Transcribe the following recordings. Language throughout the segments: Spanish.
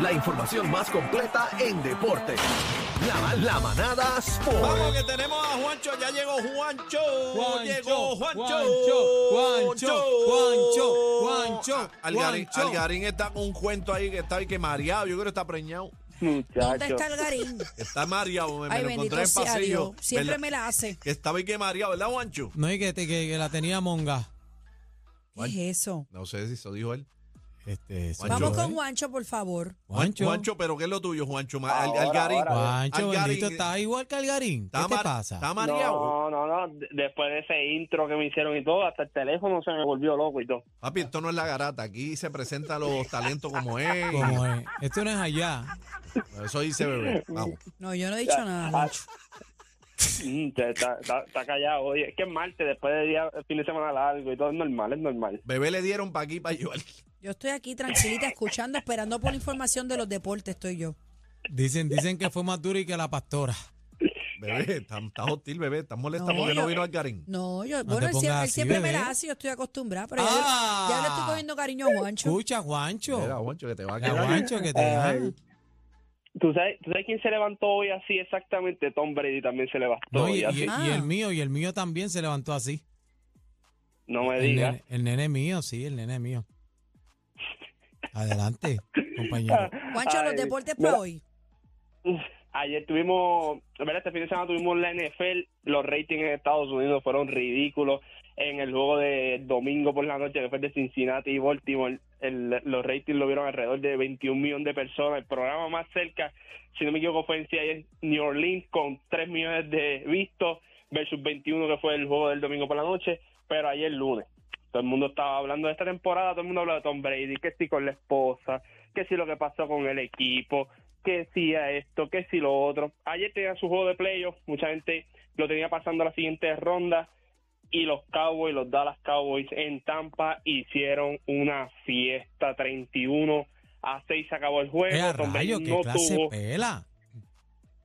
La información más completa en deporte. La, la manada Sport. Vamos que tenemos a Juancho, ya llegó Juancho. Juancho, llegó Juancho. Juancho, Juancho, Juancho, Algarín, Juancho. Algarín está con un cuento ahí que está ahí que mareado. Yo creo que está preñado. ¿Dónde Muchacho. está el garín? Está mareado. Me, lo encontré en pasillo. Dios. Siempre ¿verdad? me la hace. Que estaba ahí que mareado, ¿verdad, Juancho? No, y que, te- que, que la tenía monga. ¿Qué es eso? No sé si eso dijo él. Este, soy Vamos yo, con ¿eh? Juancho, por favor. Juancho. Juancho, pero ¿qué es lo tuyo, Juancho? Al- Ahora, Algarín. ahora. Juancho, Algarín, bendito, está igual que Algarín. ¿Qué está te pasa? Está mareado. No, no, no. Después de ese intro que me hicieron y todo, hasta el teléfono se me volvió loco y todo. Papi, esto no es la garata. Aquí se presentan los talentos como es. Como es. Esto no es allá. Eso dice bebé. Vamos. No, yo no he dicho nada, Juancho. Mm, Está, está- está callado. Oye, es que es martes, después de día, fin de semana largo y todo es normal, es normal. Bebé le dieron para aquí para llevar. Yo estoy aquí tranquilita, escuchando, esperando por la información de los deportes, estoy yo. Dicen, dicen que fue más duro y que la pastora. Bebé, está, está hostil, bebé. Está molesta No, porque no vino Algarín. No, yo, No bueno, él, siempre, él así, siempre me la hace, yo estoy acostumbrada, pero ya- Ah. ya, le estoy cogiendo cariño a Juancho. Escucha, Juancho. Mira, Juancho, que te va a quedar. Juancho, que te. Ay. ¿Tú sabes, ¿Tú sabes quién se levantó hoy así exactamente? Tom Brady también se levantó No, hoy y, así. y- Ah. y el mío, y el mío también se levantó así. No me El digas. nene, el nene mío, sí, el nene mío. Adelante, compañero. Juancho, los deportes para hoy. Ayer tuvimos, ¿verdad? Este fin de semana tuvimos la NFL. Los ratings en Estados Unidos fueron ridículos. En el juego de domingo por la noche, que fue de Cincinnati y Baltimore, el- los ratings lo vieron alrededor de 21 millones de personas. El programa más cerca, si no me equivoco, fue en New Orleans con 3 millones de vistos versus 21 que fue el juego del domingo por la noche. Pero ayer lunes, todo el mundo estaba hablando de esta temporada, todo el mundo hablaba de Tom Brady, que si con la esposa, que si lo que pasó con el equipo, que si a esto, que si lo otro. Ayer tenía su juego de playoff, mucha gente lo tenía pasando a la siguiente ronda y los Cowboys, los Dallas Cowboys en Tampa hicieron una fiesta 31 a 6 se acabó el juego. ¡Eh, Tom Brady rayo, qué no tuvo pela!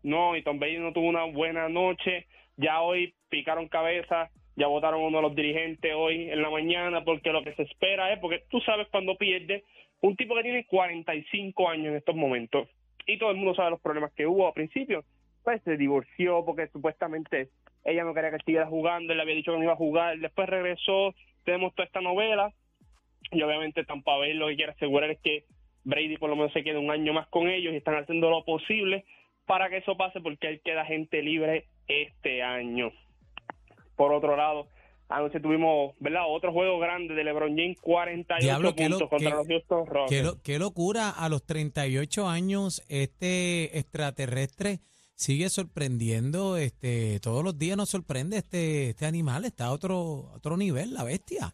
no, y Tom Brady no tuvo una buena noche. Ya hoy picaron cabeza, ya votaron uno de los dirigentes hoy en la mañana, porque lo que se espera es, porque tú sabes cuando pierde, un tipo que tiene 45 años en estos momentos, y todo el mundo sabe los problemas que hubo al principio, pues se divorció porque supuestamente ella no quería que siguiera jugando, él le había dicho que no iba a jugar, después regresó, tenemos toda esta novela, y obviamente Tampa Bay lo que quiere asegurar es que Brady por lo menos se quede un año más con ellos y están haciendo lo posible para que eso pase porque él queda gente libre este año. Por otro lado, anoche tuvimos, ¿verdad? Otro juego grande de LeBron James, 48 Diablo, qué lo- puntos contra qué- los Houston Rockets. Qué, lo- qué locura, a los 38 años este extraterrestre sigue sorprendiendo, este todos los días nos sorprende este este animal, está a otro, a otro nivel, la bestia.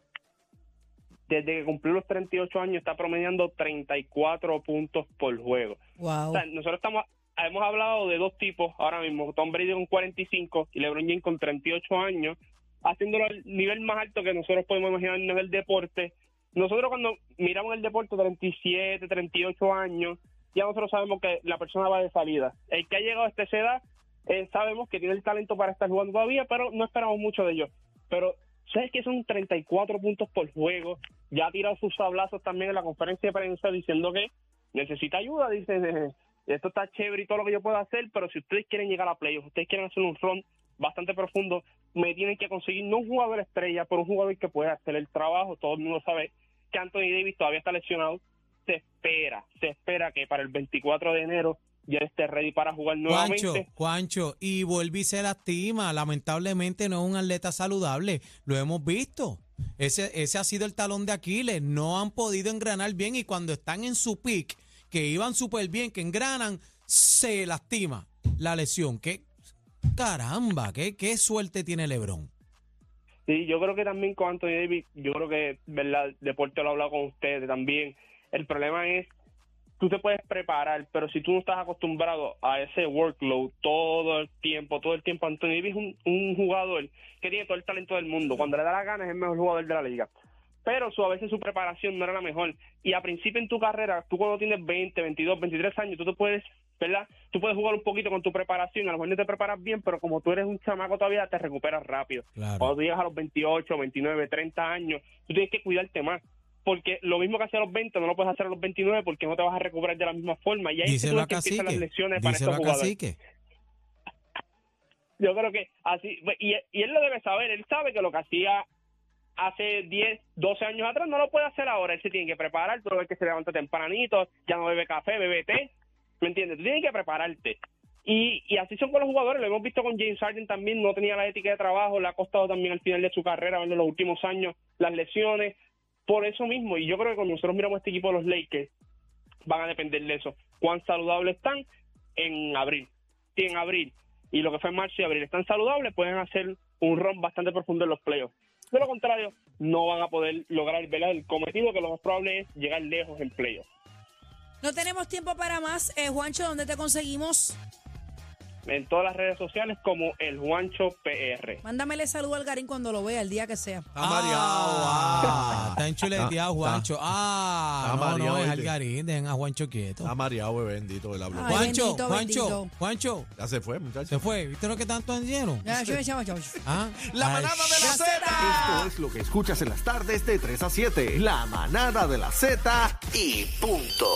Desde que cumplió los 38 años está promediando 34 puntos por juego. Wow. O sea, nosotros estamos hemos hablado de dos tipos ahora mismo, Tom Brady con 45 y LeBron James con 38 años, haciéndolo al nivel más alto que nosotros podemos imaginarnos del deporte. Nosotros cuando miramos el deporte 37, 38 años, ya nosotros sabemos que la persona va de salida. El que ha llegado a esta edad, eh, sabemos que tiene el talento para estar jugando todavía, pero no esperamos mucho de ellos. Pero sabes que son 34 puntos por juego. Ya ha tirado sus sablazos también en la conferencia de prensa diciendo que necesita ayuda. Dice, "Eh, esto está chévere y todo lo que yo puedo hacer, pero si ustedes quieren llegar a playoffs, ustedes quieren hacer un run bastante profundo, me tienen que conseguir no un jugador estrella, pero un jugador que pueda hacer el trabajo. Todo el mundo sabe que Anthony Davis todavía está lesionado. Se espera, se espera que para el 24 de enero ya esté ready para jugar Juancho, nuevamente. Juancho, y vuelve y se lastima, lamentablemente no es un atleta saludable, lo hemos visto. Ese, ese ha sido el talón de Aquiles, no han podido engranar bien y cuando están en su pick, que iban súper bien, que engranan, se lastima la lesión. ¿Qué, caramba, qué, qué suerte tiene Lebron. Sí, yo creo que también con Anthony Davis, yo creo que, ¿verdad? Deporte lo he hablado con ustedes también. El problema es, tú te puedes preparar, pero si tú no estás acostumbrado a ese workload todo el tiempo, todo el tiempo, Anthony Davis es un, un jugador que tiene todo el talento del mundo. Cuando le da la gana es el mejor jugador de la liga. Pero su, a veces su preparación no era la mejor. Y a principio en tu carrera, tú cuando tienes 20, 22, 23 años, tú te puedes, ¿verdad? Tú puedes jugar un poquito con tu preparación. A lo mejor no te preparas bien, pero como tú eres un chamaco todavía, te recuperas rápido. Claro. Cuando tú llegas a los 28, 29, 30 años, tú tienes que cuidarte más. porque lo mismo que hacía a los 20 no lo puedes hacer a los 29 porque no te vas a recuperar de la misma forma. Y ahí es que empiezan las lesiones para estos jugadores. Cacique. Yo creo que así, y, y él lo debe saber, él sabe que lo que hacía hace 10, 12 años atrás no lo puede hacer ahora, él se tiene que preparar, tú ves que se levanta tempranito, ya no bebe café, bebe té, ¿me entiendes? Tú tienes que prepararte. Y, y así son con los jugadores, lo hemos visto con James Harden también, no tenía la ética de trabajo, le ha costado también al final de su carrera, en los últimos años, las lesiones, por eso mismo, y yo creo que cuando nosotros miramos este equipo de los Lakers, van a depender de eso, cuán saludables están en abril. En abril y lo que fue en marzo y abril están saludables, pueden hacer un ron bastante profundo en los playoffs. De lo contrario, no van a poder lograr el cometido que lo más probable es llegar lejos en playoffs. No tenemos tiempo para más. Eh, Juancho, ¿dónde te conseguimos? En todas las redes sociales como el Juancho PR. Mándamele saludo al Garín cuando lo vea, el día que sea. Está mareado. Ah, ah. está enchuleteado, Está- Juancho. Ah, está no, no, mareado, es ¿viste? Algarín, dejen a Juancho quieto. Está mareado, bebé, bendito. Él habló. Ay, Juancho, bendito, Juancho, bendito. Juancho, Ya se fue, muchacho. se fue. ¿Viste lo que tanto dieron? Ya, yo. Ah, La ay, manada de la La Z. Esto es lo que escuchas en las tardes de 3 a 7. La manada de la Z y punto.